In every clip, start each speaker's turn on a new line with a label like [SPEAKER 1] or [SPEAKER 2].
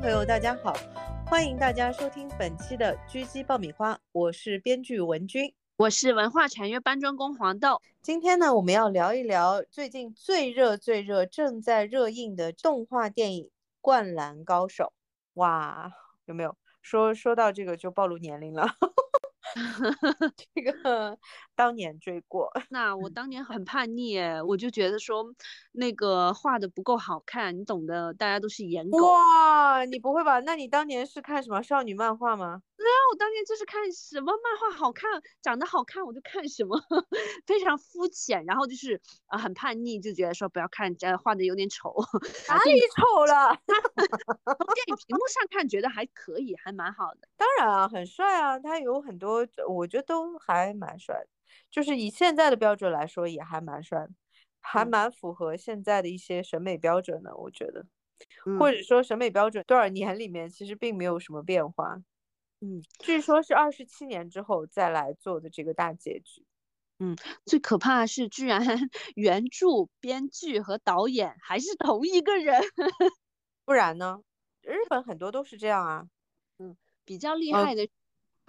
[SPEAKER 1] 朋友，大家好，欢迎大家收听本期的狙击爆米花，我是编剧文君，
[SPEAKER 2] 我是文化产业搬砖工黄豆。
[SPEAKER 1] 今天呢，我们要聊一聊最近最热、最热、正在热映的动画电影《灌篮高手》。哇，有没有说说到这个就暴露年龄了？这个当年追过，
[SPEAKER 2] 那我当年很叛逆，我就觉得说那个画的不够好看，你懂的，大家都是颜狗。
[SPEAKER 1] 哇，你不会吧？那你当年是看什么少女漫画吗？
[SPEAKER 2] 对啊，我当年就是看什么漫画好看，长得好看我就看什么，非常肤浅，然后就是啊很叛逆，就觉得说不要看，呃画的有点丑。
[SPEAKER 1] 哪里丑了？
[SPEAKER 2] 从电影屏幕上看觉得还可以，还蛮好的。
[SPEAKER 1] 当然啊，很帅啊，他有很多，我觉得都还蛮帅的，就是以现在的标准来说也还蛮帅，还蛮符合现在的一些审美标准的，我觉得，或者说审美标准多少年里面其实并没有什么变化。嗯，据说是二十七年之后再来做的这个大结局。
[SPEAKER 2] 嗯，最可怕的是，居然原著、编剧和导演还是同一个人，
[SPEAKER 1] 不然呢？日本很多都是这样啊。
[SPEAKER 2] 嗯，比较厉害的，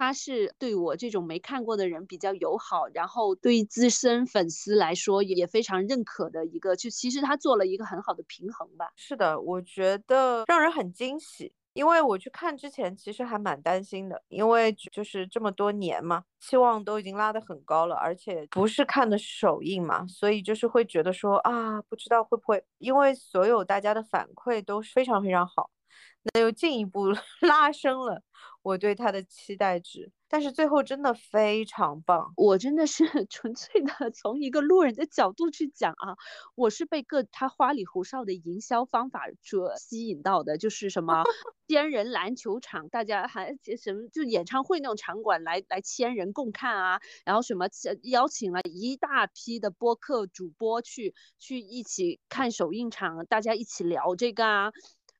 [SPEAKER 2] 他是对我这种没看过的人比较友好，然后对于资深粉丝来说也非常认可的一个，就其实他做了一个很好的平衡吧。
[SPEAKER 1] 是的，我觉得让人很惊喜。因为我去看之前，其实还蛮担心的，因为就是这么多年嘛，期望都已经拉得很高了，而且不是看的首映嘛，所以就是会觉得说啊，不知道会不会，因为所有大家的反馈都是非常非常好，那又进一步 拉升了我对他的期待值。但是最后真的非常棒，
[SPEAKER 2] 我真的是 纯粹的从一个路人的角度去讲啊，我是被各他花里胡哨的营销方法所吸引到的，就是什么 千人篮球场，大家还什么就演唱会那种场馆来来千人共看啊，然后什么邀请了一大批的播客主播去去一起看首映场，大家一起聊这个啊。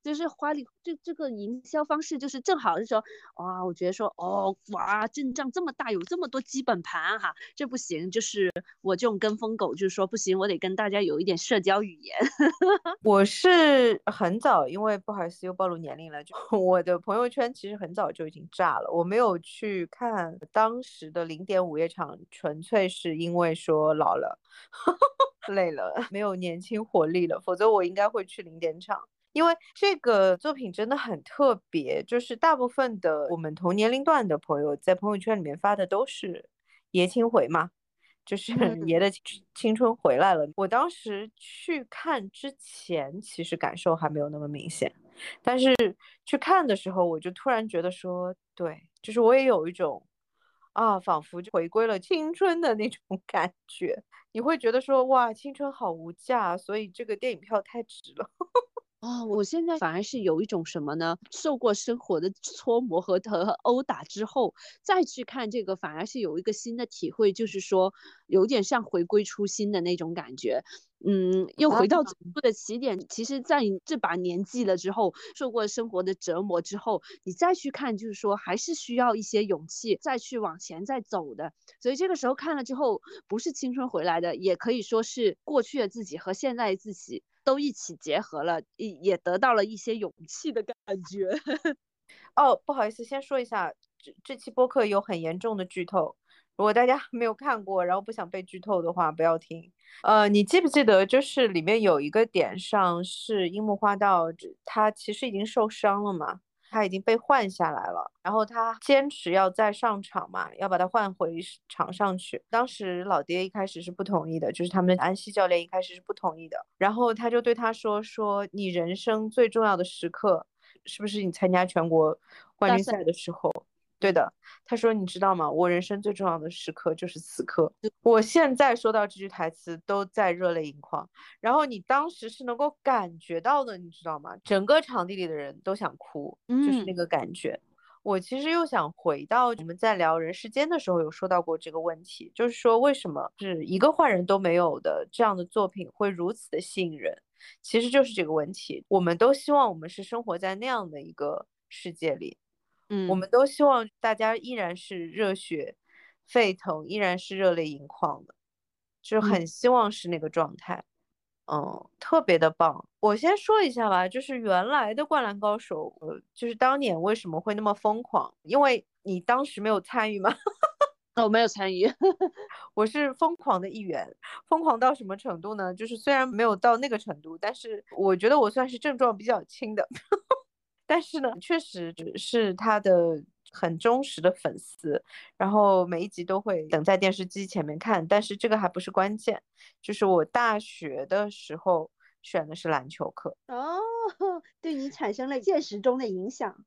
[SPEAKER 2] 就是花里这这个营销方式，就是正好是说，哇，我觉得说，哦，哇，阵仗这么大，有这么多基本盘哈，这不行。就是我这种跟风狗，就是说不行，我得跟大家有一点社交语言。
[SPEAKER 1] 我是很早，因为不好意思又暴露年龄了，就 我的朋友圈其实很早就已经炸了。我没有去看当时的零点午夜场，纯粹是因为说老了，累了，没有年轻活力了，否则我应该会去零点场。因为这个作品真的很特别，就是大部分的我们同年龄段的朋友在朋友圈里面发的都是爷青回嘛，就是 爷的青春回来了。我当时去看之前，其实感受还没有那么明显，但是去看的时候，我就突然觉得说，对，就是我也有一种啊，仿佛就回归了青春的那种 感觉。你会觉得说，哇，青春好无价，所以这个电影票太值了。
[SPEAKER 2] 哦，我现在反而是有一种什么呢？受过生活的搓磨和和殴打之后，再去看这个，反而是有一个新的体会，就是说有点像回归初心的那种感觉。嗯，又回到最初的起点。其实，在你这把年纪了之后，受过生活的折磨之后，你再去看，就是说还是需要一些勇气再去往前再走的。所以这个时候看了之后，不是青春回来的，也可以说是过去的自己和现在的自己。都一起结合了，也也得到了一些勇气的感觉。
[SPEAKER 1] 哦，不好意思，先说一下，这这期播客有很严重的剧透，如果大家没有看过，然后不想被剧透的话，不要听。呃，你记不记得，就是里面有一个点上是樱木花道，他其实已经受伤了嘛？他已经被换下来了，然后他坚持要再上场嘛，要把他换回场上去。当时老爹一开始是不同意的，就是他们安西教练一开始是不同意的。然后他就对他说：“说你人生最重要的时刻，是不是你参加全国冠军赛的时候？”对的，他说：“你知道吗？我人生最重要的时刻就是此刻。我现在说到这句台词都在热泪盈眶。然后你当时是能够感觉到的，你知道吗？整个场地里的人都想哭，就是那个感觉。我其实又想回到我们在聊人世间的时候有说到过这个问题，就是说为什么是一个坏人都没有的这样的作品会如此的吸引人？其实就是这个问题。我们都希望我们是生活在那样的一个世界里。”嗯，我们都希望大家依然是热血沸腾，依然是热泪盈眶的，就是很希望是那个状态。嗯，特别的棒。我先说一下吧，就是原来的《灌篮高手》，呃，就是当年为什么会那么疯狂？因为你当时没有参与吗？
[SPEAKER 2] 我 没有参与，
[SPEAKER 1] 我是疯狂的一员。疯狂到什么程度呢？就是虽然没有到那个程度，但是我觉得我算是症状比较轻的。但是呢，确实是他的很忠实的粉丝，然后每一集都会等在电视机前面看。但是这个还不是关键，就是我大学的时候选的是篮球课
[SPEAKER 2] 哦，对你产生了现实中的影响。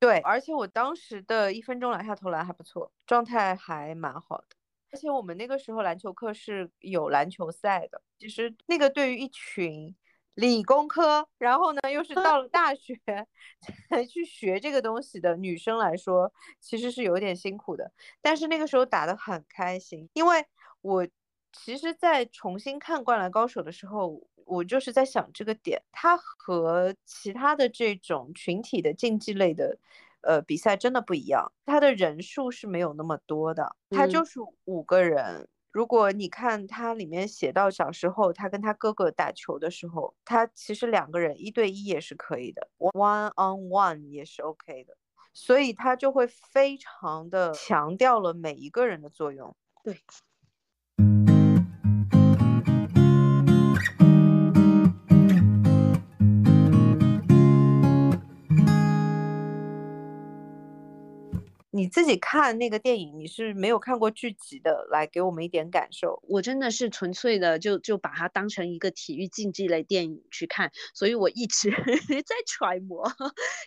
[SPEAKER 1] 对，而且我当时的一分钟篮下投篮还不错，状态还蛮好的。而且我们那个时候篮球课是有篮球赛的。其实那个对于一群理工科，然后呢又是到了大学 才去学这个东西的女生来说，其实是有点辛苦的。但是那个时候打得很开心，因为我其实，在重新看《灌篮高手》的时候。我就是在想这个点，它和其他的这种群体的竞技类的，呃，比赛真的不一样。它的人数是没有那么多的，它就是五个人。如果你看他里面写到小时候他跟他哥哥打球的时候，他其实两个人一对一也是可以的，one on one 也是 OK 的。所以他就会非常的强调了每一个人的作用。
[SPEAKER 2] 对。
[SPEAKER 1] 你自己看那个电影，你是没有看过剧集的，来给我们一点感受。
[SPEAKER 2] 我真的是纯粹的，就就把它当成一个体育竞技类电影去看，所以我一直 在揣摩，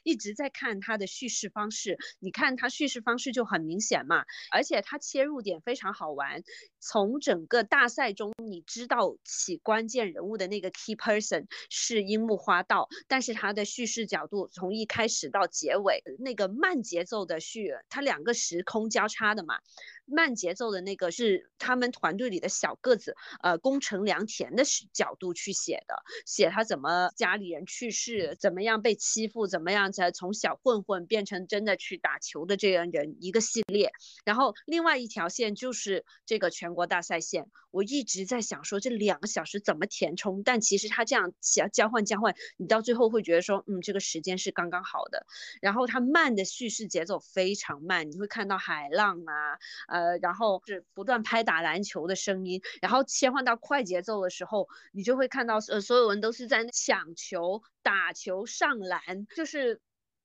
[SPEAKER 2] 一直在看它的叙事方式。你看它叙事方式就很明显嘛，而且它切入点非常好玩。从整个大赛中，你知道起关键人物的那个 key person 是樱木花道，但是他的叙事角度从一开始到结尾，那个慢节奏的叙，它两个时空交叉的嘛。慢节奏的那个是他们团队里的小个子，呃，宫城良田的角度去写的，写他怎么家里人去世，怎么样被欺负，怎么样才从小混混变成真的去打球的这样人一个系列。然后另外一条线就是这个全国大赛线，我一直在想说这两个小时怎么填充，但其实他这样交交换交换，你到最后会觉得说，嗯，这个时间是刚刚好的。然后他慢的叙事节奏非常慢，你会看到海浪啊。呃，然后是不断拍打篮球的声音，然后切换到快节奏的时候，你就会看到呃，所有人都是在抢球、打球、上篮，就是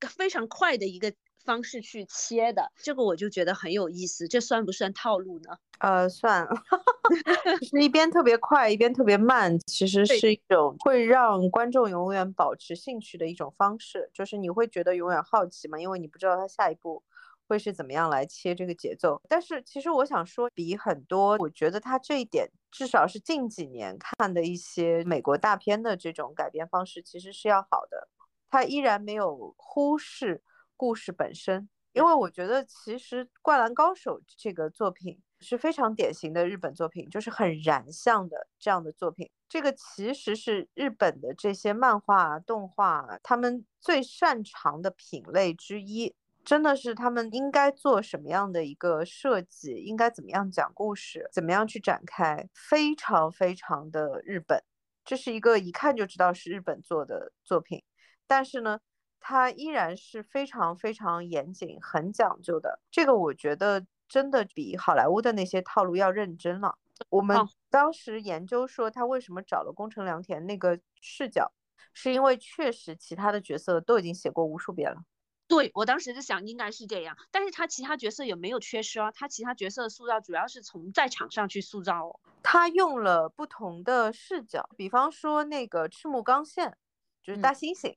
[SPEAKER 2] 非常快的一个方式去切的。这个我就觉得很有意思，这算不算套路呢？
[SPEAKER 1] 呃，算，就是一边特别快，一边特别慢，其实是一种会让观众永远保持兴趣的一种方式，就是你会觉得永远好奇嘛，因为你不知道他下一步。会是怎么样来切这个节奏？但是其实我想说，比很多，我觉得他这一点至少是近几年看的一些美国大片的这种改编方式，其实是要好的。他依然没有忽视故事本身，因为我觉得其实《灌篮高手》这个作品是非常典型的日本作品，就是很燃向的这样的作品。这个其实是日本的这些漫画、动画他们最擅长的品类之一。真的是他们应该做什么样的一个设计，应该怎么样讲故事，怎么样去展开，非常非常的日本。这是一个一看就知道是日本做的作品，但是呢，它依然是非常非常严谨、很讲究的。这个我觉得真的比好莱坞的那些套路要认真了。我们当时研究说他为什么找了宫城良田那个视角，是因为确实其他的角色都已经写过无数遍了。
[SPEAKER 2] 对我当时就想应该是这样，但是他其他角色也没有缺失啊，他其他角色的塑造主要是从在场上去塑造哦。
[SPEAKER 1] 他用了不同的视角，比方说那个赤木刚宪，就是大猩猩，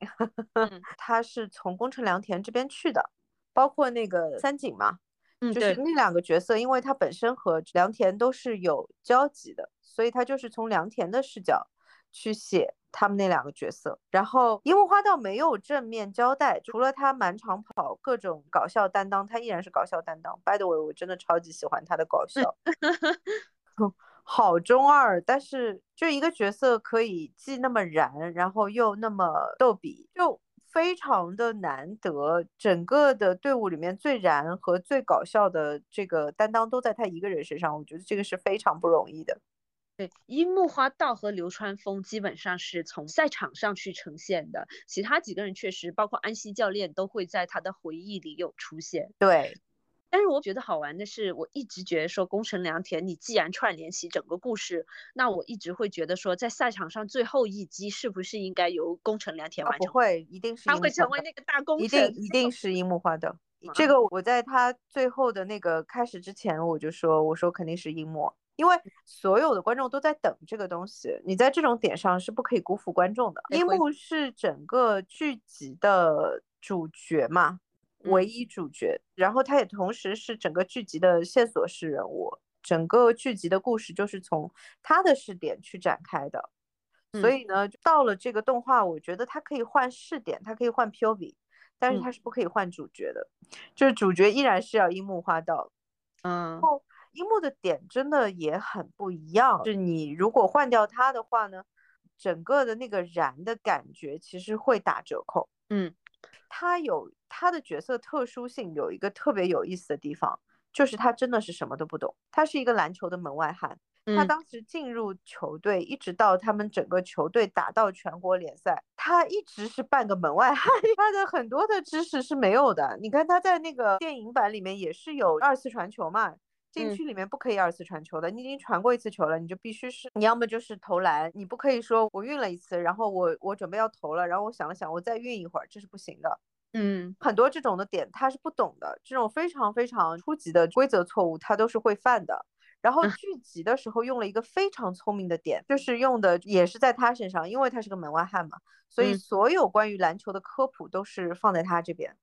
[SPEAKER 1] 他是从宫城良田这边去的，包括那个三井嘛，就是那两个角色，因为他本身和良田都是有交集的，所以他就是从良田的视角去写。他们那两个角色，然后樱木花道没有正面交代，除了他满场跑各种搞笑担当，他依然是搞笑担当。By the way，我真的超级喜欢他的搞笑，好中二，但是就一个角色可以既那么燃，然后又那么逗比，就非常的难得。整个的队伍里面最燃和最搞笑的这个担当都在他一个人身上，我觉得这个是非常不容易的。
[SPEAKER 2] 对，樱木花道和流川枫基本上是从赛场上去呈现的，其他几个人确实，包括安西教练都会在他的回忆里有出现。
[SPEAKER 1] 对。
[SPEAKER 2] 但是我觉得好玩的是，我一直觉得说宫城良田，你既然串联起整个故事，那我一直会觉得说，在赛场上最后一击是不是应该由宫城良田完成？
[SPEAKER 1] 不会，一定是
[SPEAKER 2] 他会成为那个大功臣，
[SPEAKER 1] 一定一定是樱木花道。这个我在他最后的那个开始之前，我就说，我说肯定是樱木，因为所有的观众都在等这个东西，你在这种点上是不可以辜负观众的。樱木是整个剧集的主角嘛？唯一主角，然后他也同时是整个剧集的线索式人物，整个剧集的故事就是从他的视点去展开的。所以呢，到了这个动画，我觉得它可以换视点，它可以换 POV，但是它是不可以换主角的，就是主角依然是要樱木花道。
[SPEAKER 2] 嗯，
[SPEAKER 1] 然后樱木的点真的也很不一样，是你如果换掉他的话呢，整个的那个燃的感觉其实会打折扣。
[SPEAKER 2] 嗯。
[SPEAKER 1] 他有他的角色特殊性，有一个特别有意思的地方，就是他真的是什么都不懂。他是一个篮球的门外汉，他当时进入球队，一直到他们整个球队打到全国联赛，他一直是半个门外汉。他的很多的知识是没有的。你看他在那个电影版里面也是有二次传球嘛。禁区里面不可以二次传球的，你已经传过一次球了，你就必须是你要么就是投篮，你不可以说我运了一次，然后我我准备要投了，然后我想了想，我再运一会儿，这是不行的。
[SPEAKER 2] 嗯，
[SPEAKER 1] 很多这种的点他是不懂的，这种非常非常初级的规则错误他都是会犯的。然后聚集的时候用了一个非常聪明的点，就是用的也是在他身上，因为他是个门外汉嘛，所以所有关于篮球的科普都是放在他这边。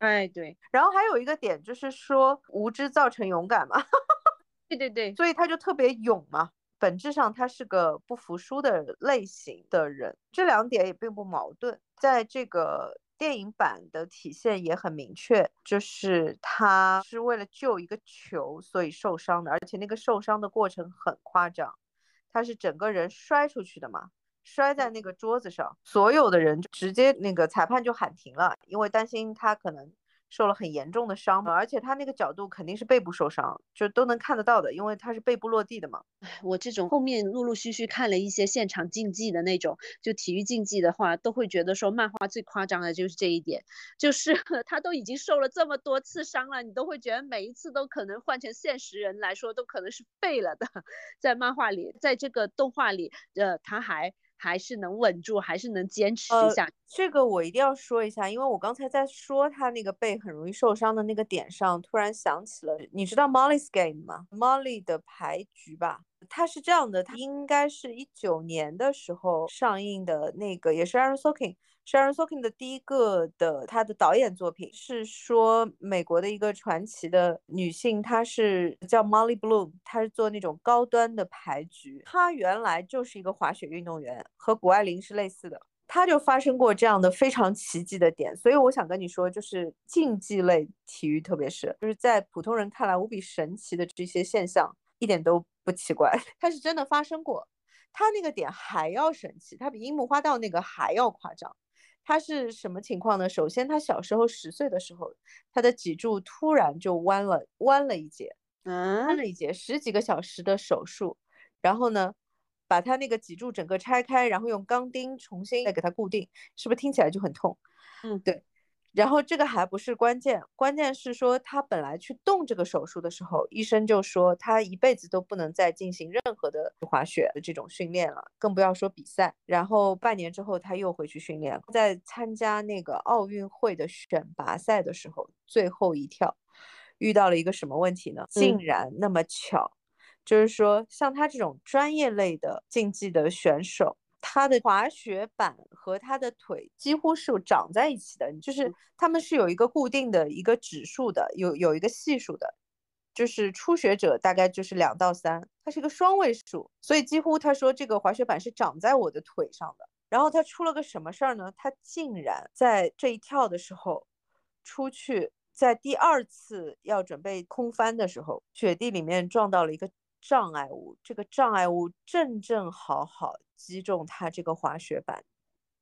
[SPEAKER 2] 哎，对，
[SPEAKER 1] 然后还有一个点就是说无知造成勇敢嘛，
[SPEAKER 2] 对对对，
[SPEAKER 1] 所以他就特别勇嘛，本质上他是个不服输的类型的人，这两点也并不矛盾，在这个电影版的体现也很明确，就是他是为了救一个球所以受伤的，而且那个受伤的过程很夸张，他是整个人摔出去的嘛。摔在那个桌子上，所有的人直接那个裁判就喊停了，因为担心他可能受了很严重的伤，而且他那个角度肯定是背部受伤，就都能看得到的，因为他是背部落地的嘛。
[SPEAKER 2] 我这种后面陆陆续续看了一些现场竞技的那种，就体育竞技的话，都会觉得说漫画最夸张的就是这一点，就是 他都已经受了这么多次伤了，你都会觉得每一次都可能换成现实人来说都可能是废了的，在漫画里，在这个动画里，呃，他还。还是能稳住，还是能坚持一下。
[SPEAKER 1] 这个我一定要说一下，因为我刚才在说他那个背很容易受伤的那个点上，突然想起了，你知道 Molly's Game 吗？Molly 的牌局吧。它是这样的，它应该是一九年的时候上映的那个，也是 Aaron Sorkin。Sharon Sorkin 的第一个的他的导演作品是说美国的一个传奇的女性，她是叫 Molly Bloom，她是做那种高端的牌局。她原来就是一个滑雪运动员，和谷爱凌是类似的。她就发生过这样的非常奇迹的点，所以我想跟你说，就是竞技类体育，特别是就是在普通人看来无比神奇的这些现象，一点都不奇怪，它是真的发生过。他那个点还要神奇，他比樱木花道那个还要夸张。他是什么情况呢？首先，他小时候十岁的时候，他的脊柱突然就弯了，弯了一截，弯了一截，十几个小时的手术，然后呢，把他那个脊柱整个拆开，然后用钢钉重新再给他固定，是不是听起来就很痛？
[SPEAKER 2] 嗯，
[SPEAKER 1] 对。然后这个还不是关键，关键是说他本来去动这个手术的时候，医生就说他一辈子都不能再进行任何的滑雪的这种训练了，更不要说比赛。然后半年之后他又回去训练，在参加那个奥运会的选拔赛的时候，最后一跳遇到了一个什么问题呢？竟然那么巧，就是说像他这种专业类的竞技的选手。他的滑雪板和他的腿几乎是长在一起的，就是他们是有一个固定的一个指数的，有有一个系数的，就是初学者大概就是两到三，它是一个双位数，所以几乎他说这个滑雪板是长在我的腿上的。然后他出了个什么事儿呢？他竟然在这一跳的时候出去，在第二次要准备空翻的时候，雪地里面撞到了一个障碍物，这个障碍物正正好好。击中他这个滑雪板，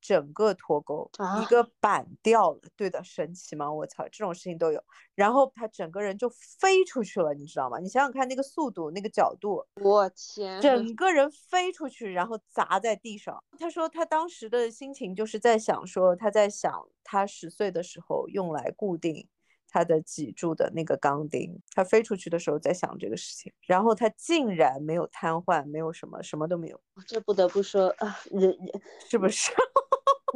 [SPEAKER 1] 整个脱钩，
[SPEAKER 2] 啊
[SPEAKER 1] 一个板掉了。对的，神奇吗？我操，这种事情都有。然后他整个人就飞出去了，你知道吗？你想想看那个速度、那个角度，
[SPEAKER 2] 我天，
[SPEAKER 1] 整个人飞出去，然后砸在地上。他说他当时的心情就是在想说，他在想他十岁的时候用来固定他的脊柱的那个钢钉，他飞出去的时候在想这个事情，然后他竟然没有瘫痪，没有什么，什么都没有，
[SPEAKER 2] 这不得不说啊，人人
[SPEAKER 1] 是不是？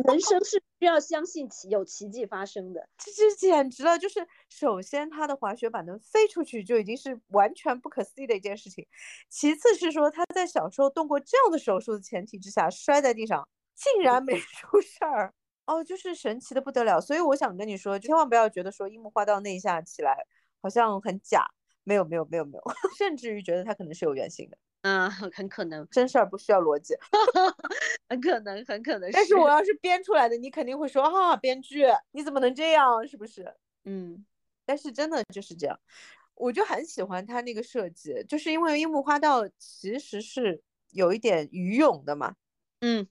[SPEAKER 2] 人生是需要相信奇有奇迹发生的。
[SPEAKER 1] 这这简直了！就是首先他的滑雪板能飞出去就已经是完全不可思议的一件事情，其次是说他在小时候动过这样的手术的前提之下摔在地上，竟然没出事儿。哦，就是神奇的不得了。所以我想跟你说，千万不要觉得说樱木花道那一下起来好像很假，没有没有没有没有，甚至于觉得他可能是有原型的，
[SPEAKER 2] 嗯，很可能，
[SPEAKER 1] 真事儿不需要逻辑。
[SPEAKER 2] 很可能，很可能
[SPEAKER 1] 但是我要是编出来的，你肯定会说啊、编剧你怎么能这样？是不是？
[SPEAKER 2] 嗯
[SPEAKER 1] 但是真的就是这样，我就很喜欢他那个设计，就是因为樱木花道其实是有一点鱼勇的嘛，
[SPEAKER 2] 嗯，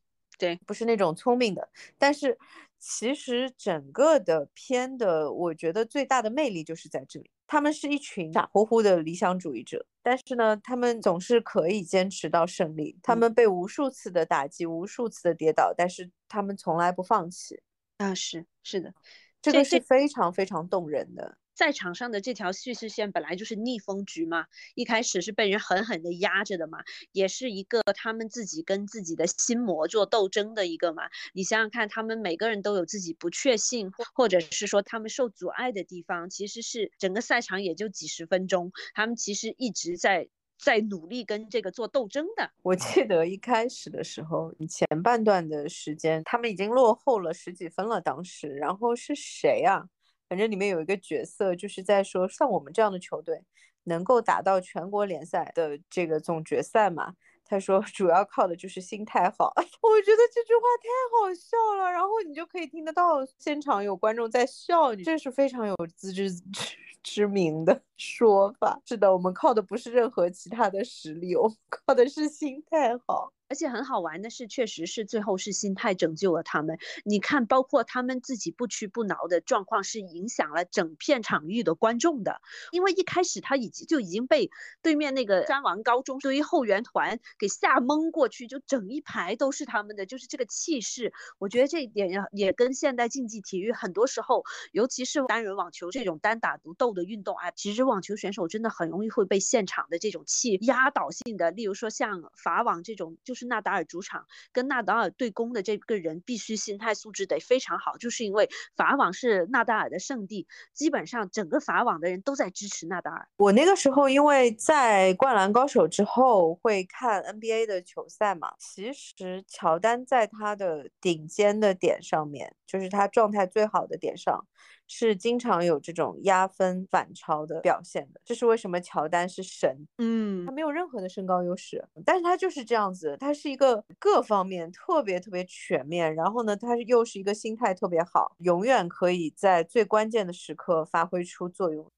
[SPEAKER 1] 不是那种聪明的，但是其实整个的片的，我觉得最大的魅力就是在这里，他们是一群傻乎乎的理想主义者，但是呢，他们总是可以坚持到胜利，他
[SPEAKER 2] 嗯。
[SPEAKER 1] 们被无数次的打击，无数次的跌倒，但是他们从来不放弃，
[SPEAKER 2] 啊，是是的，
[SPEAKER 1] 这。个是非常非常动人的。
[SPEAKER 2] 在场上的这条叙事线本来就是逆风局嘛，一开始是被人狠狠的压着的嘛，也是一个他们自己跟自己的心魔做斗争的一个嘛。你想想看，他们每个人都有自己不确信，或者是说他们受阻碍的地方，其实是整个赛场也就几十分钟，他们其实一直在在努力跟这个做斗争的。
[SPEAKER 1] 我记得一开始的时候，前半段的时间，他们已经落后了十几分了。当时，然后是谁啊？反正里面有一个角色，就是在说，像我们这样的球队能够打到全国联赛的这个总决赛嘛？他说主要靠的就是心态好。我觉得这句话太好笑了，然后你就可以听得到现场有观众在笑，你这是非常有自知之之明的 说法。是的，我们靠的不是任何其他的实力，我们靠的是心态好。
[SPEAKER 2] 而且很好玩的是，确实是最后是心态拯救了他们。你看，包括他们自己不屈不挠的状况，是影响了整片场域的观众的。因为一开始他已经就已经被对面那个山王高中堆后援团给吓蒙过去，就整一排都是他们的，就是这个气势。我觉得这一点也也跟现代竞技体育很多时候，尤其是单人网球这种单打独斗的运动啊，其实网球选手真的很容易会被现场的这种气压倒性的，例如说像法网这种，就是是纳达尔主场跟纳达尔对攻的这个人，必须心态素质得非常好，就是因为法网是纳达尔的圣地，基本上整个法网的人都在支持纳达尔。
[SPEAKER 1] 我那个时候因为在《灌篮高手》之后会看 NBA 的球赛嘛，其实乔丹在他的顶尖的点上面，就是他状态最好的点上，是经常有这种压分反超的表现的。这是为什么乔丹是神，
[SPEAKER 2] 嗯
[SPEAKER 1] 他没有任何的身高优势，但是他就是这样子，他是一个各方面特别特别全面，然后呢，他又是一个心态特别好，永远可以在最关键的时刻发挥出作用。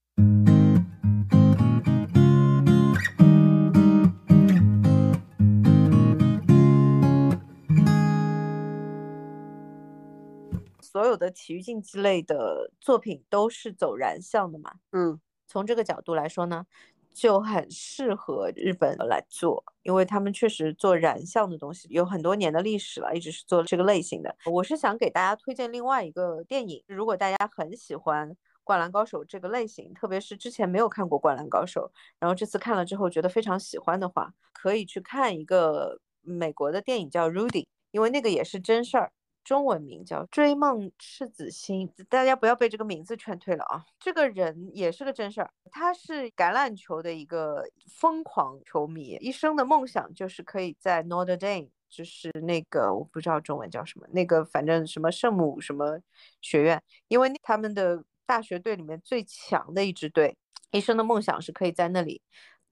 [SPEAKER 1] 有的体育竞技类的作品都是走燃向的嘛，
[SPEAKER 2] 嗯
[SPEAKER 1] 从这个角度来说呢，就很适合日本来做，因为他们确实做燃向的东西有很多年的历史了，一直是做这个类型的。我是想给大家推荐另外一个电影，如果大家很喜欢《灌篮高手》这个类型，特别是之前没有看过《灌篮高手》，然后这次看了之后觉得非常喜欢的话，可以去看一个美国的电影叫《Rudy》，因为那个也是真事儿。中文名叫《追梦赤子心》，大家不要被这个名字劝退了啊！这个人也是个真事儿，他是橄榄球的一个疯狂球迷，一生的梦想就是可以在 Notre Dame，就是那个我不知道中文叫什么，那个反正什么圣母什么学院，因为他们的大学队里面最强的一支队，一生的梦想是可以在那里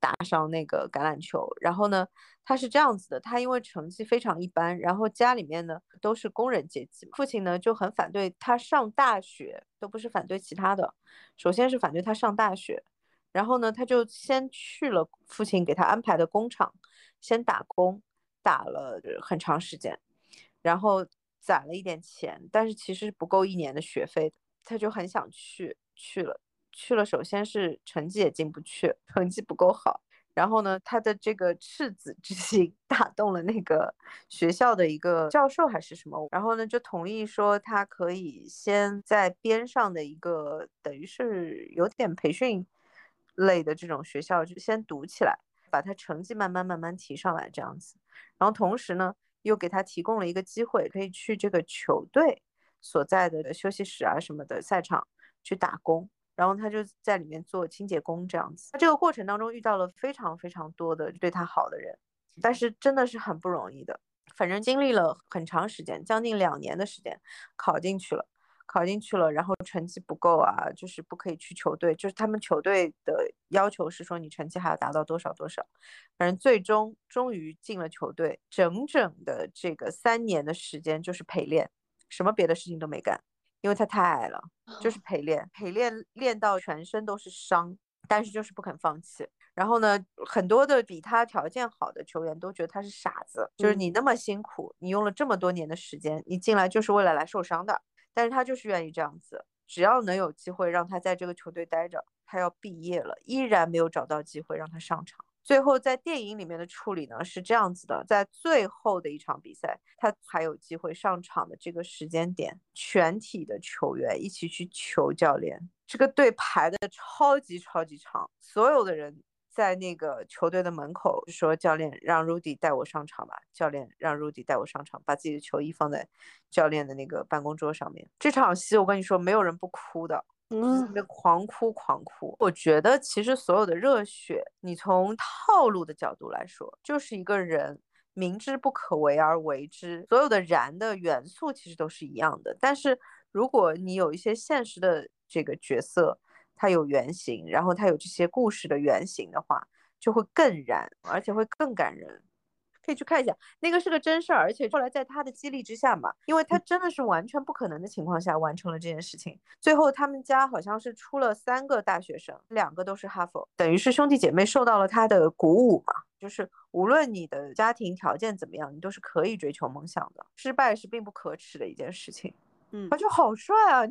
[SPEAKER 1] 打上那个橄榄球。然后呢，他是这样子的，他因为成绩非常一般，然后家里面呢都是工人阶级，父亲呢就很反对他上大学，都不是反对其他的，首先是反对他上大学，然后呢他就先去了父亲给他安排的工厂，先打工，打了很长时间，然后攒了一点钱，但是其实不够一年的学费的，他就很想去，去了，去了，首先是成绩也进不去，成绩不够好。然后呢，他的这个赤子之心 打动了那个学校的一个教授还是什么，然后呢就同意说他可以先在边上的一个等于是有点培训类的这种学校就先读起来，把他成绩慢慢慢慢提上来这样子。然后同时呢又给他提供了一个机会，可以去这个球队所在的休息室啊什么的赛场去打工。然后他就在里面做清洁工这样子，他这个过程当中遇到了非常非常多的对他好的人，但是真的是很不容易的。反正经历了很长时间，将近两年的时间，考进去了，考进去了，然后成绩不够啊，就是不可以去球队，就是他们球队的要求是说你成绩还要达到多少多少。反正最终终于进了球队，整整的这个三年的时间就是陪练，什么别的事情都没干。因为他太矮了，就是陪练，陪练练到全身都是伤，但是就是不肯放弃。然后呢，很多的比他条件好的球员都觉得他是傻子，就是你那么辛苦，你用了这么多年的时间，你进来就是为了来受伤的。但是他就是愿意这样子，只要能有机会让他在这个球队待着，他要毕业了，依然没有找到机会让他上场。最后在电影里面的处理呢是这样子的，在最后的一场比赛，他还有机会上场的这个时间点，全体的球员一起去求教练，这个队排的超级超级长，所有的人在那个球队的门口说：“教练让 Rudy 带我上场吧，教练让 Rudy 带我上场，把自己的球衣放在教练的那个办公桌上面。”这场戏我跟你说，没有人不哭的。嗯，狂哭狂哭。我觉得其实所有的热血，你从套路的角度来说，就是一个人明知不可为而为之。所有的燃的元素其实都是一样的。但是如果你有一些现实的这个角色，他有原型，然后他有这些故事的原型的话，就会更燃，而且会更感人。可以去看一下，那个是个真事儿，而且后来在他的激励之下嘛，因为他真的是完全不可能的情况下完成了这件事情。最后他们家好像是出了三个大学生，两个都是哈佛，等于是兄弟姐妹受到了他的鼓舞嘛，就是无论你的家庭条件怎么样，你都是可以追求梦想的，失败是并不可耻的一件事情。嗯，他就好帅啊。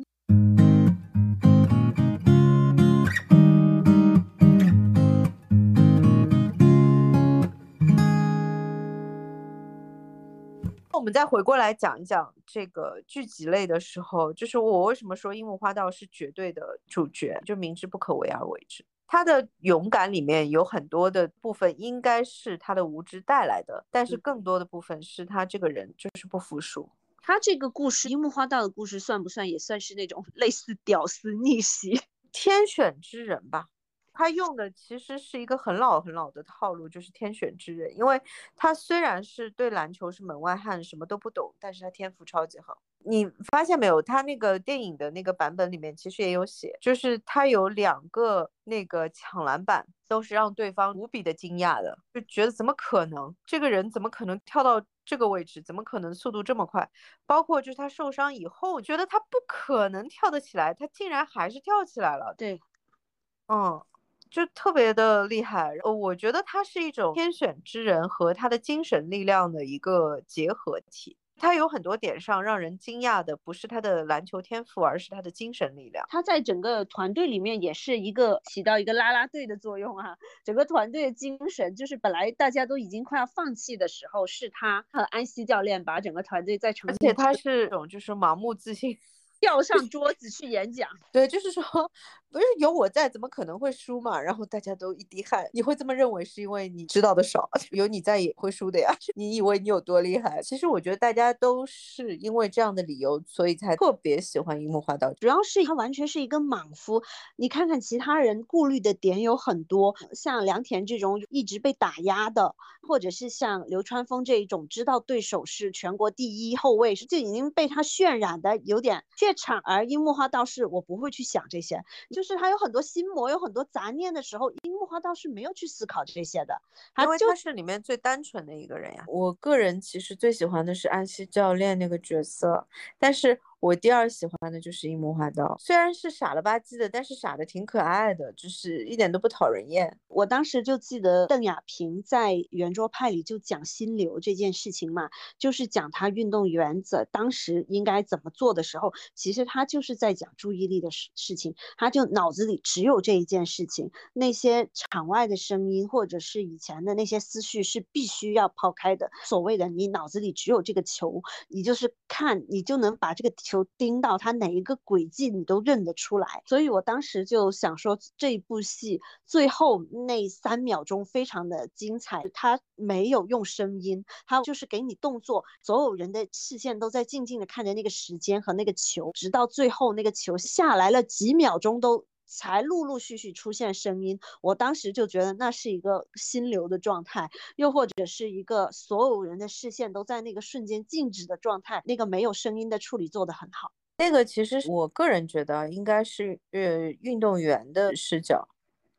[SPEAKER 1] 我们再回过来讲一讲这个剧集类的时候，就是我为什么说樱木花道是绝对的主角，就明知不可为而为之。他的勇敢里面有很多的部分应该是他的无知带来的，但是更多的部分是他这个人就是不服输。
[SPEAKER 2] 他这个故事，樱木花道的故事算不算也算是那种 类似屌丝逆袭、
[SPEAKER 1] 天选之人吧？他用的其实是一个很老很老的套路，就是天选之人。因为他虽然是对篮球是门外汉，什么都不懂，但是他天赋超级好。你发现没有？他那个电影的那个版本里面其实也有写，就是他有两个那个抢篮板，都是让对方无比的惊讶的，就觉得怎么可能？这个人怎么可能跳到这个位置？怎么可能速度这么快？包括就是他受伤以后，觉得他不可能跳得起来，他竟然还是跳起来了。
[SPEAKER 2] 对，
[SPEAKER 1] 嗯。就特别的厉害，呃，我觉得他是一种天选之人和他的精神力量的一个结合体。他有很多点上让人惊讶的，不是他的篮球天赋，而是他的精神力量。
[SPEAKER 2] 他在整个团队里面也是一个起到一个拉拉队的作用啊。整个团队的精神就是本来大家都已经快要放弃的时候，是他和安西教练把整个团队再重
[SPEAKER 1] 新。而且他是种就是盲目自信。
[SPEAKER 2] 吊上 桌子去演讲，
[SPEAKER 1] 对，就是说，不是有我在，怎么可能会输嘛？然后大家都一滴汗，你会这么认为，是因为你知道的少，有你在也会输的呀。你以为你有多厉害？其实我觉得大家都是因为这样的理由，所以才特别喜欢樱木花道。
[SPEAKER 2] 主要是他完全是一个莽夫，你看看其他人顾虑的点有很多，像良田这种一直被打压的，或者是像流川枫这一种知道对手是全国第一后卫，就已经被他渲染的有点怯场而樱木花道是我不会去想这些，就是他有很多心魔，有很多杂念的时候，樱木花道是没有去思考这些的，
[SPEAKER 1] 因为他是里面最单纯的一个人呀。我个人其实最喜欢的是安西教练那个角色，但是我第二喜欢的就是樱木花道，虽然是傻了吧唧的，但是傻的挺可爱的，就是一点都不讨人厌。
[SPEAKER 2] 我当时就记得邓亚萍在圆桌派里就讲心流这件事情嘛，就是讲他运动原则当时应该怎么做的时候，其实他就是在讲注意力的事事情，他就脑子里只有这一件事情，那些场外的声音或者是以前的那些思绪是必须要抛开的。所谓的你脑子里只有这个球，你就是看你就能把这个盯到他哪一个轨迹，你都认得出来。所以我当时就想说，这部戏最后那三秒钟非常的精彩，他没有用声音，他就是给你动作，所有人的视线都在静静的看着那个时间和那个球，直到最后那个球下来了几秒钟都。才陆陆续续出现声音，我当时就觉得那是一个心流的状态，又或者是一个所有人的视线都在那个瞬间静止的状态，那个没有声音的处理做得很好。
[SPEAKER 1] 那个其实我个人觉得应该是呃运动员的视角，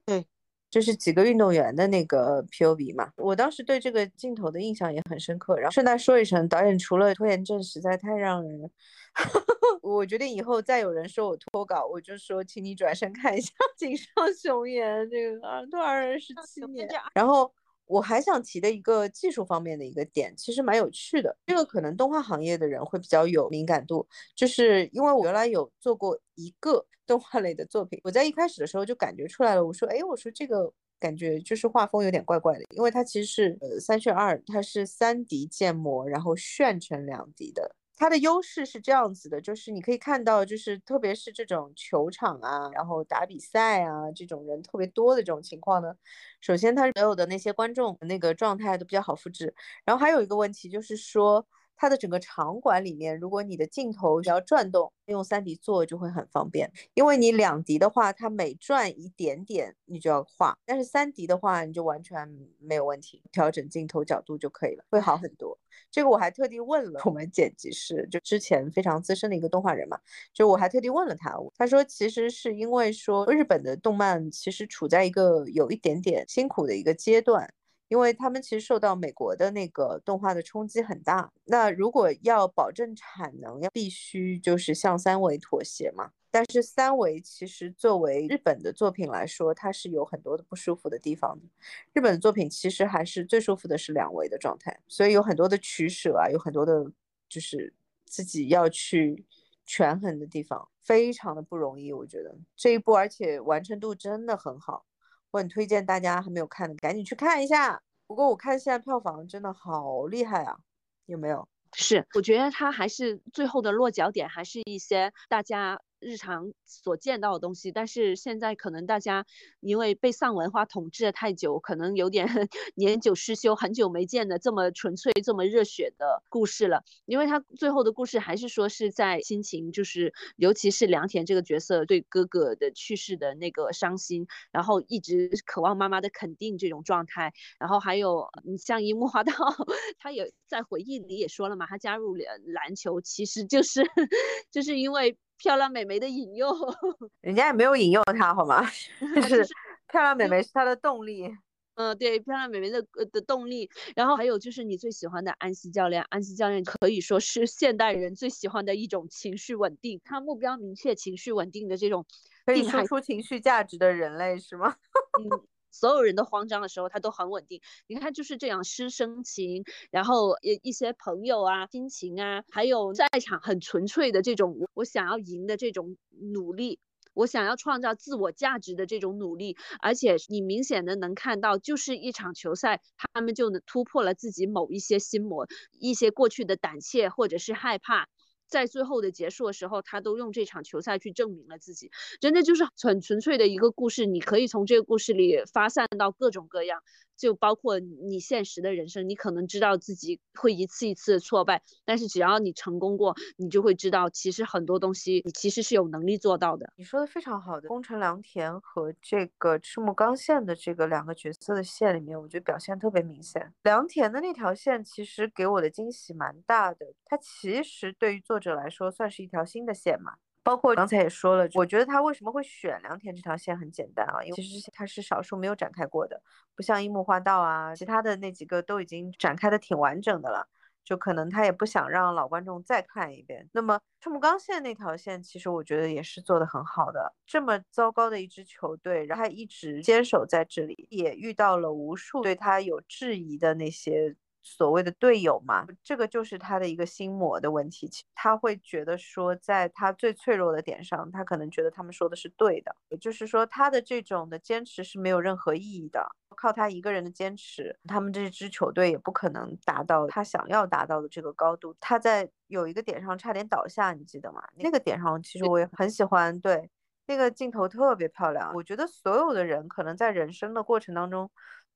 [SPEAKER 2] 对，
[SPEAKER 1] 就是几个运动员的那个 POV 嘛。我当时对这个镜头的印象也很深刻。然后顺带说一声，导演除了拖延症实在太让人。我决定以后再有人说我脱稿，我就说，请你转身看一下《井上雄彦》这个二，多少人十七年。然后我还想提的一个技术方面的一个点，其实蛮有趣的。这个可能动画行业的人会比较有敏感度，就是因为我原来有做过一个 动画类的作品，我在一开始的时候就感觉出来了。我说，哎，我说这个感觉就是画风有点怪怪的，因为它其实是呃三炫二，它是三 D 建模，然后炫成两 D 的。它的优势是这样子的，就是你可以看到，就是特别是这种球场啊，然后打比赛啊，这种人特别多的这种情况呢，首先它所有的那些观众那个状态都比较好复制，然后还有一个问题就是说。它的整个场馆里面，如果你的镜头要转动，用三 D 做就会很方便。因为你两 D 的话，它每转一点点你就要画，但是三 D 的话你就完全没有问题，调整镜头角度就可以了，会好很多。这个我还特地问了我们剪辑师，就之前非常资深的一个动画人嘛，就我还特地问了他，他说其实是因为说日本的动漫其实处在一个有一点点辛苦的一个阶段。因为他们其实受到美国的那个动画的冲击很大，那如果要保证产能，要必须就是向三维妥协嘛。但是三维其实作为日本的作品来说，它是有很多的不舒服的地方的。日本的作品其实还是最舒服的是两维的状态，所以有很多的取舍啊，有很多的就是自己要去权衡的地方，非常的不容易。我觉得这一部，而且完成度真的很好。我很推荐大家还没有看的赶紧去看一下。不过我看现在票房真的好厉害啊，有没有？
[SPEAKER 2] 是，我觉得它还是最后的落脚点，还是一些大家。日常所见到的东西，但是现在可能大家因为被丧文化统治了太久，可能有点 年久失修，很久没见的这么纯粹、这么热血的故事了。因为他最后的故事还是说是在亲情，就是尤其是良田这个角色对哥哥的去世的那个伤心，然后一直渴望妈妈的肯定这种状态。然后还有像樱木花道，他也在回忆里也说了嘛，他加入了篮球其实就是 就是因为。漂亮美眉的引诱，
[SPEAKER 1] 人家也没有引诱他，好吗？就是漂亮美眉是他的动力。
[SPEAKER 2] 嗯，对，漂亮美眉的的动力。然后还有就是你最喜欢的安西教练，安西教练可以说是现代人最喜欢的一种情绪稳定，他目标明确、情绪稳定的这种，
[SPEAKER 1] 可以输出情绪价值的人类是吗？
[SPEAKER 2] 嗯。所有人都慌张的时候，他都很稳定。你看，就是这样师生情，然后一一些朋友啊、亲情啊，还有在场很纯粹的这种我想要赢的这种努力，我想要创造自我价值的这种努力。而且你明显的能看到，就是一场球赛，他们就能突破了自己某一些心魔，一些过去的胆怯或者是害怕。在最后的结束的时候，他都用这场球赛去证明了自己，真的就是很纯粹的一个故事。你可以从这个故事里发散到各种各样。就包括你现实的人生，你可能知道自己会一次一次的挫败，但是只要你成功过，你就会知道，其实很多东西你其实是有能力做到的。
[SPEAKER 1] 你说的非常好的，宫城良田和这个赤木刚宪的这个两个角色的线里面，我觉得表现特别明显。良田的那条线其实给我的惊喜蛮大的，它其实对于作者来说算是一条新的线嘛。包括刚才也说了，我觉得他为什么会选良田这条线很简单啊，因为其实他是少数没有展开过的，不像樱木花道啊，其他的那几个都已经展开的挺完整的了。就可能他也不想让老观众再看一遍。那么赤木刚宪那条线，其实我觉得也是做得很好的。这么糟糕的一支球队，然后他一直坚守在这里，也遇到了无数对他有质疑的那些。所谓的队友嘛，这个就是他的一个心魔的问题。他会觉得说，在他最脆弱的点上，他可能觉得他们说的是对的。也就是说，他的这种的坚持是没有任何意义的。靠他一个人的坚持，他们这支球队也不可能达到他想要达到的这个高度。他在有一个点上差点倒下，你记得吗？那个点上，其实我也很喜欢。对，那个镜头特别漂亮。我觉得所有的人可能在人生的过程当中。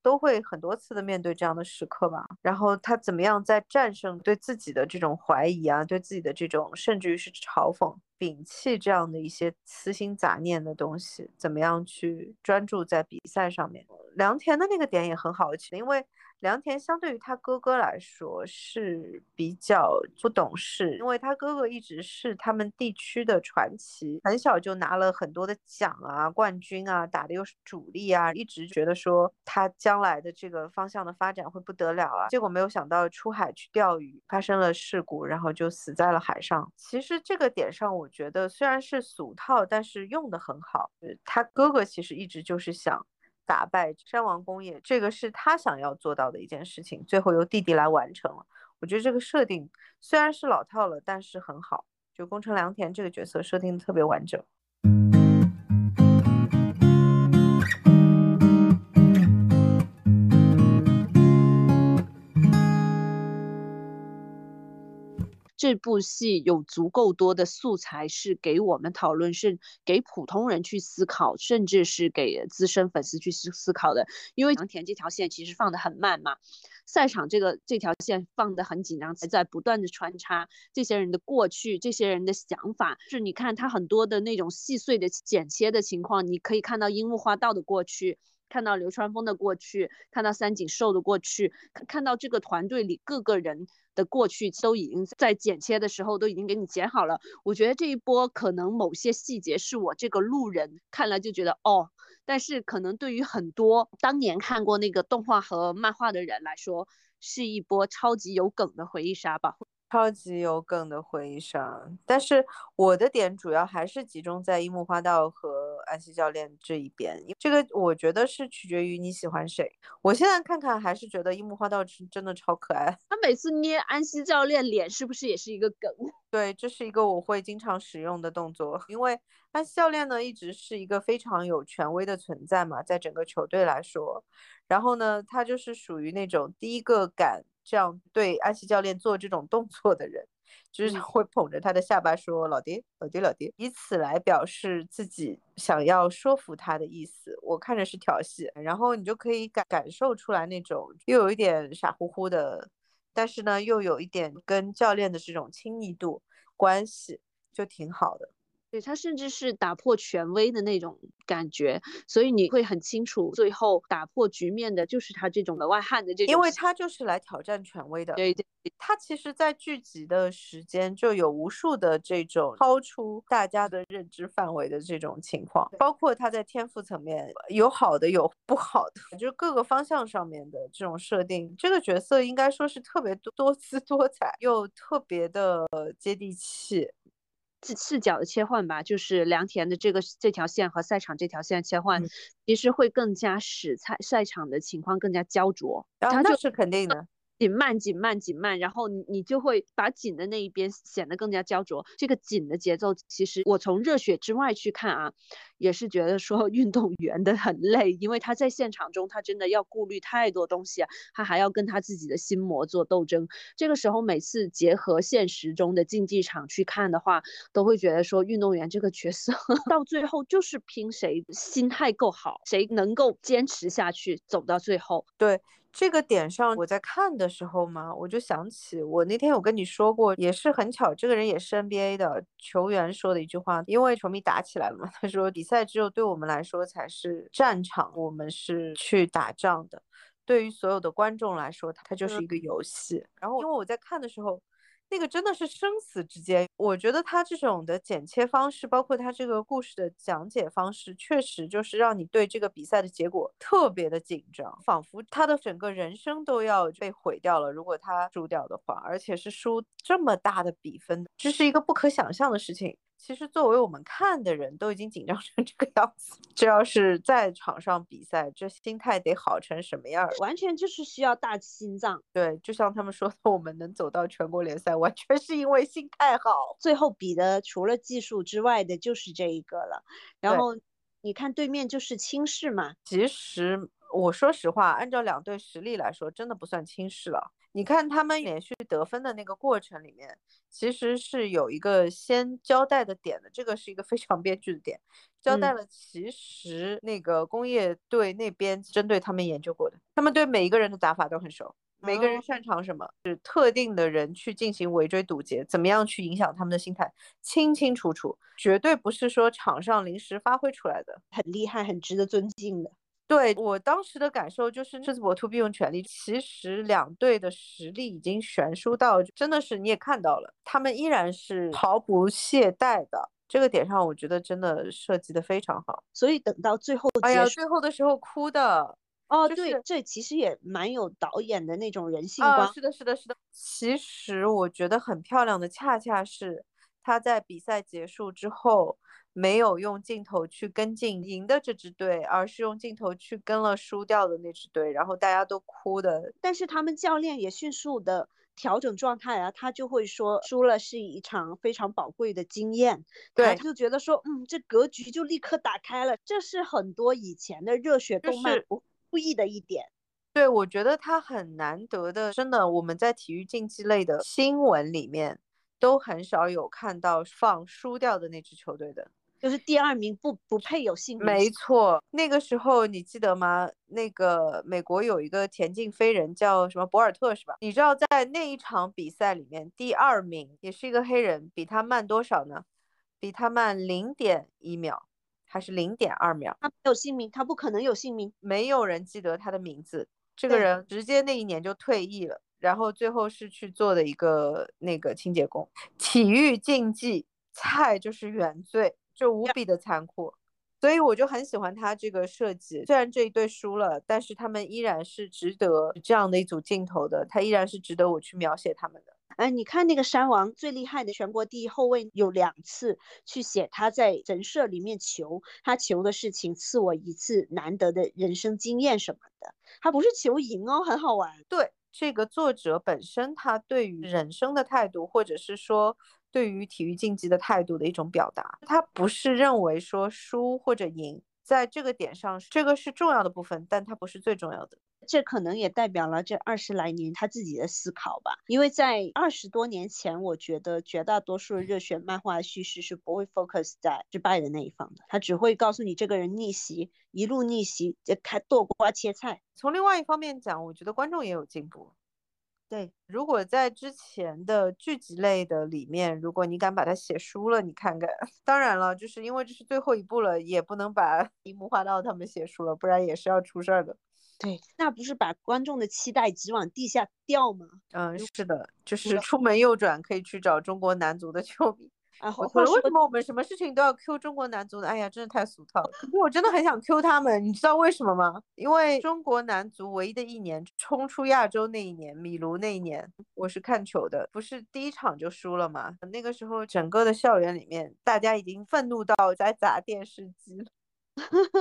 [SPEAKER 1] 都会很多次的面对这样的时刻吧，然后他怎么样在战胜对自己的这种怀疑啊，对自己的这种甚至于是嘲讽，摒弃这样的一些私心杂念的东西，怎么样去专注在比赛上面？良田的那个点也很好，因为。良田相对于他哥哥来说是比较不懂事，因为他哥哥一直是他们地区的传奇，很小就拿了很多的奖啊、冠军啊，打的又是主力啊，一直觉得说他将来的这个方向的发展会不得了啊。结果没有想到出海去钓鱼发生了事故，然后就死在了海上。其实这个点上，我觉得虽然是俗套，但是用的很好。他哥哥其实一直就是想。打败山王工业，这个是他想要做到的一件事情，最后由弟弟来完成了。我觉得这个设定虽然是老套了，但是很好。就工程良田这个角色设定特别完整。
[SPEAKER 2] 这部戏有足够多的素材是给我们讨论，是给普通人去思考，甚至是给资深粉丝去思思考的。因为良田这条线其实放的很慢嘛，赛场这个这条线放的很紧张，还在不断的穿插这些人的过去，这些人的想法。是你看他很多的那种细碎的剪切的情况，你可以看到樱木花道的过去。看到流川枫的过去，看到三井寿的过去，看到这个团队里各个人的过去，都已经在剪切的时候都已经给你剪好了。我觉得这一波可能某些细节是我这个路人看了就觉得哦，但是可能对于很多当年看过那个动画和漫画的人来说，是一波超级有梗的回忆杀吧。
[SPEAKER 1] 超级有梗的回忆杀，但是我的点主要还是集中在樱木花道和安西教练这一边，这个我觉得是取决于你喜欢谁。我现在看看还是觉得樱木花道是真的超可爱，
[SPEAKER 2] 他每次捏安西教练脸是不是也是一个梗？
[SPEAKER 1] 对，这是一个我会经常使用的动作，因为安西教练呢一直是一个非常有权威的存在嘛，在整个球队来说，然后呢，他就是属于那种第一个敢。这样对安西教练做这种动作的人，就是会捧着他的下巴说“老爹，老爹，老爹”，以此来表示自己想要说服他的意思。我看着是调戏，然后你就可以感感受出来那种又有一点傻乎乎的，但是呢又有一点跟教练的这种亲密度关系，就挺好的。
[SPEAKER 2] 对他甚至是打破权威的那种感觉，所以你会很清楚，最后打破局面的就是他这种门外汉的这种，
[SPEAKER 1] 因为他就是来挑战权威的。
[SPEAKER 2] 对对，
[SPEAKER 1] 他其实，在剧集的时间就有无数的这种超出大家的认知范围的这种情况，包括他在天赋层面有好的有不好的，就是各个方向上面的这种设定。这个角色应该说是特别多姿多彩，又特别的接地气。
[SPEAKER 2] 视角的切换吧，就是良田的这个这条线和赛场这条线切换，其实会更加使赛赛场的情况更加焦灼。
[SPEAKER 1] 然那是肯定的。
[SPEAKER 2] 紧慢紧慢紧慢，然后你你就会把紧的那一边显得更加焦灼。这个紧的节奏，其实我从热血之外去看啊，也是觉得说 运动员的很累，因为他在现场中他真的要顾虑太多东西，他还要跟他自己的心魔做斗争。这个时候每次结合现实中的竞技场去看的话，都会觉得说运动员这个角色 到最后就是拼谁心态够好，谁能够坚持下去走到最后。
[SPEAKER 1] 对。这个点上，我在看的时候嘛，我就想起我那天有跟你说过，也是很巧，这个人也是 NBA 的球员说的一句话，因为球迷打起来了嘛，他说比赛只有对我们来说才是战场，我们是去打仗的，对于所有的观众来说，它就是一个游戏。然后因为我在看的时候，那个真的是生死之间。我觉得他这种的剪切方式，包括他这个故事的讲解方式，确实就是让你对这个比赛的结果特别的紧张，仿佛他的整个人生都要被毁掉了。如果他输掉的话，而且是输这么大的比分，这是一个不可想象的事情。其实，作为我们看的人都已经紧张成 这个样子，这要是在场上比赛，这心态得好成什么样？
[SPEAKER 2] 完全就是需要大心脏。
[SPEAKER 1] 对，就像他们说的，我们能走到全国联赛，完全是因为心态好。
[SPEAKER 2] 最后比的除了技术之外的，就是这一个了。然后你看对面就是轻视嘛。
[SPEAKER 1] 其实我说实话，按照两队实力来说，真的不算轻视了。你看他们连续得分的那个过程里面，其实是有一个先交代的点的，这个是一个非常编剧的点，交代了其实那个工业队那边针对他们研究过的，他们对每一个人的打法都很熟，每个人擅长什么，是特定的人去进行围追堵截，怎么样去影响他们的心态，清清楚楚，绝对不是说场上临时发挥出来的，
[SPEAKER 2] 很厉害，很值得尊敬的。
[SPEAKER 1] 对我当时的感受就是，这次博图必用全力。其实两队的实力已经悬殊到，真的是你也看到了，他们依然是毫不懈怠的。这个点上，我觉得真的设计的非常好。
[SPEAKER 2] 所以等到最后，
[SPEAKER 1] 哎呀，最后的时候哭的。
[SPEAKER 2] 哦，对，这其实也蛮有导演的那种人性光。
[SPEAKER 1] 是的，是的，是的。其实我觉得很漂亮的，恰恰是他在比赛结束之后。没有用镜头去跟进赢的这支队，而是用镜头去跟了输掉的那支队，然后大家都哭的。
[SPEAKER 2] 但是他们教练也迅速的调整状态啊，他就会说输了是一场非常宝贵的经验。
[SPEAKER 1] 对，
[SPEAKER 2] 他就觉得说，嗯，这格局就立刻打开了。这是很多以前的热血动漫不注意的一点。
[SPEAKER 1] 对，我觉得他很难得的，真的，我们在体育竞技类的新闻里面都很少有看到放输掉的那支球队的。
[SPEAKER 2] 就是第二名不不配有姓名。
[SPEAKER 1] 没错，那个时候你记得吗？那个美国有一个田径飞人叫什么博尔特是吧？你知道在那一场比赛里面，第二名也是一个黑人，比他慢多少呢？比他慢零点一秒，还是零点二秒？
[SPEAKER 2] 他没有姓名，他不可能有姓名，
[SPEAKER 1] 没有人记得他的名字。这个人直接那一年就退役了，然后最后是去做的一个那个清洁工。体育竞技菜就是原罪。就无比的残酷，所以我就很喜欢他这个设计。虽然这一对输了，但是他们依然是值得这样的一组镜头的，他依然是值得我去描写他们的。
[SPEAKER 2] 哎，你看那个山王最厉害的全国第一后卫，有两次去写他在神社里面求，他求的事情赐我一次难得的人生经验什么的，他不是求赢哦，很好玩。
[SPEAKER 1] 对这个作者本身，他对于人生的态度，或者是说。对于体育竞技的态度的一种表达，他不是认为说输或者赢，在这个点上，这个是重要的部分，但它不是最重要的。
[SPEAKER 2] 这可能也代表了这二十来年他自己的思考吧。因为在二十多年前，我觉得绝大多数热血漫画叙事是不会 focus 在失败的那一方的，他只会告诉你这个人逆袭，一路逆袭，就开剁瓜切菜。
[SPEAKER 1] 从另外一方面讲，我觉得观众也有进步。
[SPEAKER 2] 对，
[SPEAKER 1] 如果在之前的剧集类的里面，如果你敢把它写输了，你看看。当然了，就是因为这是最后一部了，也不能把樱木花道他们写输了，不然也是要出事儿的。
[SPEAKER 2] 对，那不是把观众的期待值往地下掉吗？
[SPEAKER 1] 嗯，是的，就是出门右转可以去找中国男足的球迷。
[SPEAKER 2] 啊，
[SPEAKER 1] 为什么我们什么事情都要 Q 中国男足呢？哎呀，真的太俗套了。可是我真的很想 Q 他们，你知道为什么吗？因为中国男足唯一的一年冲出亚洲那一年，米卢那一年，我是看球的，不是第一场就输了吗？那个时候整个的校园里面，大家已经愤怒到在砸电视机。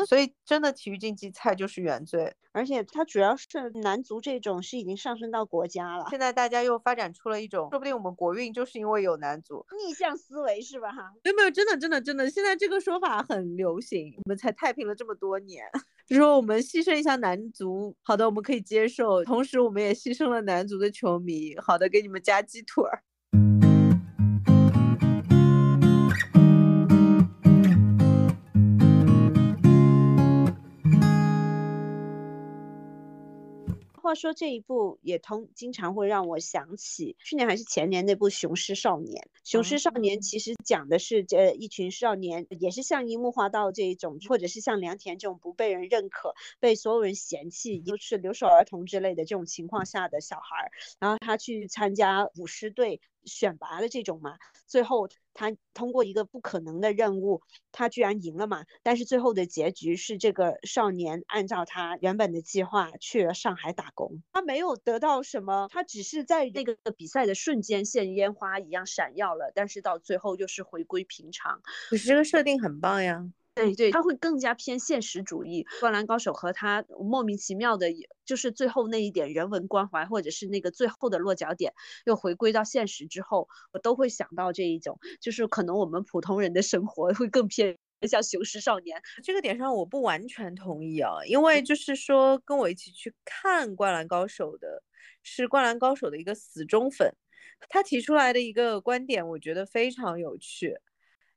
[SPEAKER 1] 所以，真的体育竞技菜就是原罪，
[SPEAKER 2] 而且它主要是男足这种是已经上升到国家了。
[SPEAKER 1] 现在大家又发展出了一种，说不定我们国运就是因为有男足，
[SPEAKER 2] 逆向思维是吧？哈，
[SPEAKER 1] 没有没有，真的真的真的，现在这个说法很流行。我们才太平了这么多年，就说我们牺牲一下男足，好的，我们可以接受。同时，我们也牺牲了男足的球迷，好的，给你们加鸡腿儿。
[SPEAKER 2] 话说这一部也通经常会让我想起去年还是前年那部《雄狮少年》。《雄狮少年》其实讲的是这一群少年，也是像樱木花道这一种，或者是像良田这种不被人认可、被所有人嫌弃，又是留守儿童之类的这种情况下的小孩儿。然后他去参加舞狮队，选拔的这种嘛。最后他通过一个不可能的任务，他居然赢了嘛。但是最后的结局是这个少年按照他原本的计划去了上海打工，他没有得到什么，他只是在那个比赛的瞬间像烟花一样闪耀了，但是到最后又是回归平常。
[SPEAKER 1] 可是这个设定很棒呀。
[SPEAKER 2] 对对，他会更加偏现实主义。灌篮高手和他莫名其妙的，就是最后那一点人文关怀，或者是那个最后的落脚点，又回归到现实之后，我都会想到这一种，就是可能我们普通人的生活会更偏向雄狮少年。
[SPEAKER 1] 这个点上我不完全同意啊，因为就是说跟我一起去看灌篮高手的是灌篮高手的一个死忠粉，他提出来的一个观点，我觉得非常有趣。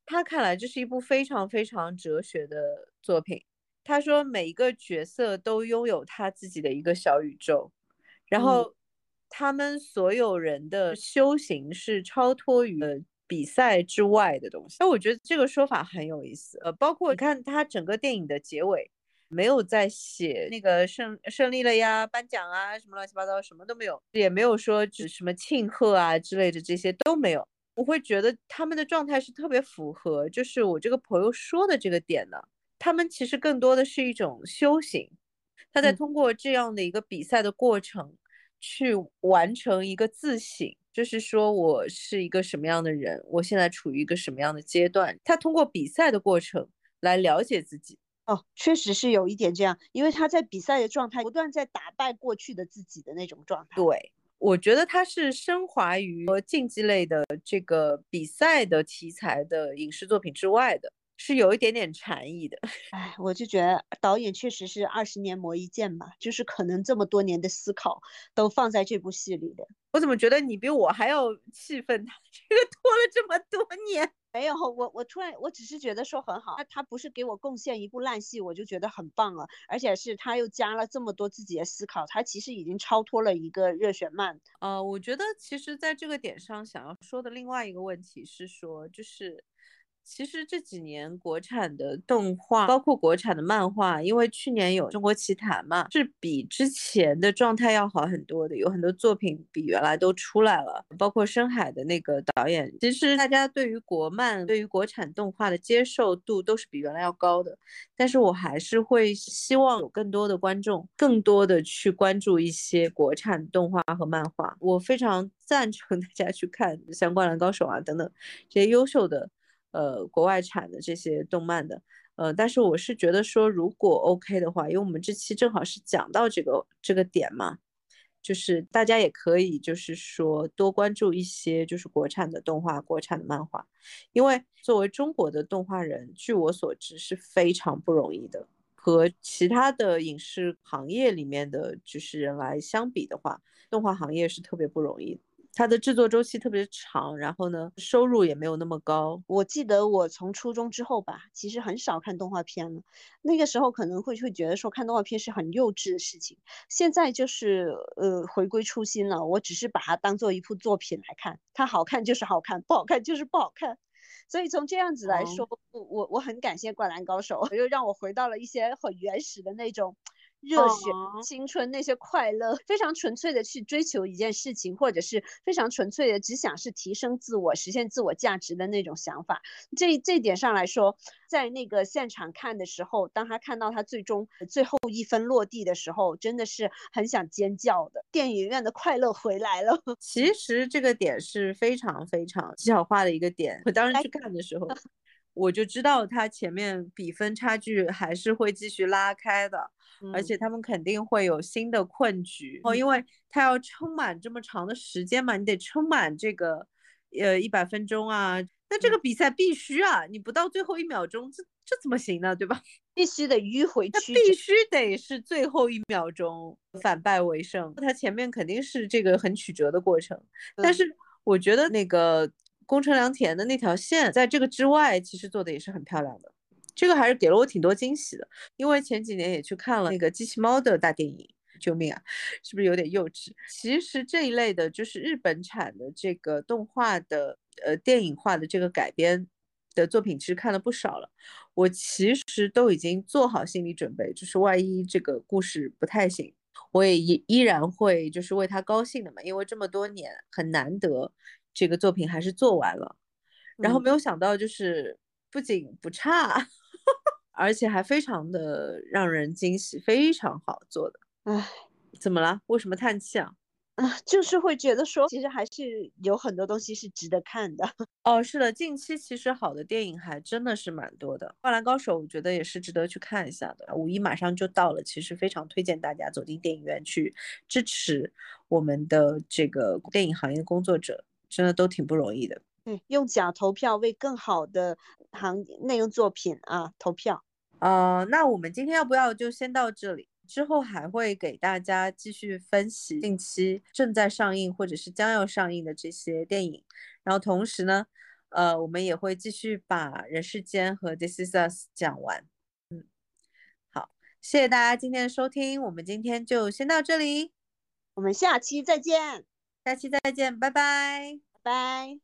[SPEAKER 1] 他看来这是一部非常非常哲学的作品。他说每一个角色都拥有他自己的一个小宇宙，然后他们所有人的修行是超脱于比赛之外的东西。那我觉得这个说法很有意思。呃，包括你看他整个电影的结尾，没有在写那个胜胜利了呀、颁奖啊什么乱七八糟，什么都没有，也没有说指什么庆贺啊之类的，这些都没有。我会觉得他们的状态是特别符合，就是我这个朋友说的这个点的。他们其实更多的是一种修行，他在通过这样的一个比赛的过程去完成一个自省，就是说我是一个什么样的人，我现在处于一个什么样的阶段。他通过比赛的过程来了解自己。
[SPEAKER 2] 哦，确实是有一点这样，因为他在比赛的状态不断在打败过去的自己的那种状态。
[SPEAKER 1] 对。我觉得它是升华于竞技类的这个比赛的题材的影视作品之外的，是有一点点禅意的。
[SPEAKER 2] 哎，我就觉得导演确实是二十年磨一剑吧，就是可能这么多年的思考都放在这部戏里的。
[SPEAKER 1] 我怎么觉得你比我还要气愤？他这个拖了这么多年。
[SPEAKER 2] 没有，我我突然我只是觉得说很好，他他不是给我贡献一部烂戏，我就觉得很棒了，而且是他又加了这么多自己的思考，他其实已经超脱了一个热血漫。
[SPEAKER 1] 呃，我觉得其实在这个点上想要说的另外一个问题是说，就是。其实这几年国产的动画，包括国产的漫画，因为去年有《中国奇谭》嘛，是比之前的状态要好很多的，有很多作品比原来都出来了。包括深海的那个导演，其实大家对于国漫、对于国产动画的接受度都是比原来要高的。但是我还是会希望有更多的观众，更多的去关注一些国产动画和漫画。我非常赞成大家去看像《灌篮高手》啊等等这些优秀的。呃，国外产的这些动漫的，呃，但是我是觉得说，如果 OK 的话，因为我们这期正好是讲到这个这个点嘛，就是大家也可以就是说多关注一些就是国产的动画、国产的漫画，因为作为中国的动画人，据我所知是非常不容易的，和其他的影视行业里面的就是人来相比的话，动画行业是特别不容易的。它的制作周期特别长，然后呢，收入也没有那么高。
[SPEAKER 2] 我记得我从初中之后吧，其实很少看动画片了。那个时候可能会会觉得说看动画片是很幼稚的事情。现在就是呃回归初心了，我只是把它当做一部作品来看，它好看就是好看，不好看就是不好看。所以从这样子来说，我我我很感谢《灌篮高手》，又让我回到了一些很原始的那种。热血青春那些快乐，非常纯粹的去追求一件事情，或者是非常纯粹的只想是提升自我、实现自我价值的那种想法。这这点上来说，在那个现场看的时候，当他看到他最终最后一分落地的时候，真的是很想尖叫的。电影院的快乐回来了。
[SPEAKER 1] 其实这个点是非常非常技巧化的一个点。我当时去看的时候，我就知道他前面比分差距还是会继续拉开的。而且他们肯定会有新的困局哦，因为他要撑满这么长的时间嘛，你得撑满这个呃一百分钟啊。那这个比赛必须啊，你不到最后一秒钟，这这怎么行呢？对吧？
[SPEAKER 2] 必须得迂回
[SPEAKER 1] 去，必须得是最后一秒钟反败为胜。他前面肯定是这个很曲折的过程，但是我觉得那个宫城良田的那条线，在这个之外，其实做的也是很漂亮的。这个还是给了我挺多惊喜的，因为前几年也去看了那个机器猫的大电影，救命啊，是不是有点幼稚？其实这一类的，就是日本产的这个动画的，呃，电影化的这个改编的作品，其实看了不少了。我其实都已经做好心理准备，就是万一这个故事不太行，我也依依然会就是为他高兴的嘛，因为这么多年很难得这个作品还是做完了，然后
[SPEAKER 2] 嗯
[SPEAKER 1] 没有想到就是不仅不差，而且还非常的让人惊喜，非常好做的。
[SPEAKER 2] 唉
[SPEAKER 1] 怎么了？为什么叹气啊？
[SPEAKER 2] 啊，就是会觉得说，其实还是有很多东西是值得看的。
[SPEAKER 1] 哦，是的，近期其实好的电影还真的是蛮多的，《灌篮高手》我觉得也是值得去看一下的。五一马上就到了，其实非常推荐大家走进电影院去支持我们的这个电影行业工作者，真的都挺不容易的。
[SPEAKER 2] 嗯，用脚投票为更好的行内容作品啊投票。
[SPEAKER 1] 呃，那我们今天要不要就先到这里？之后还会给大家继续分析近期正在上映或者是将要上映的这些电影，然后同时呢，呃，我们也会继续把《人世间》和《This Is Us》讲完。嗯，好，谢谢大家今天的收听，我们今天就先到这里，
[SPEAKER 2] 我们下期再见，
[SPEAKER 1] 下期再见，拜拜。
[SPEAKER 2] 拜拜。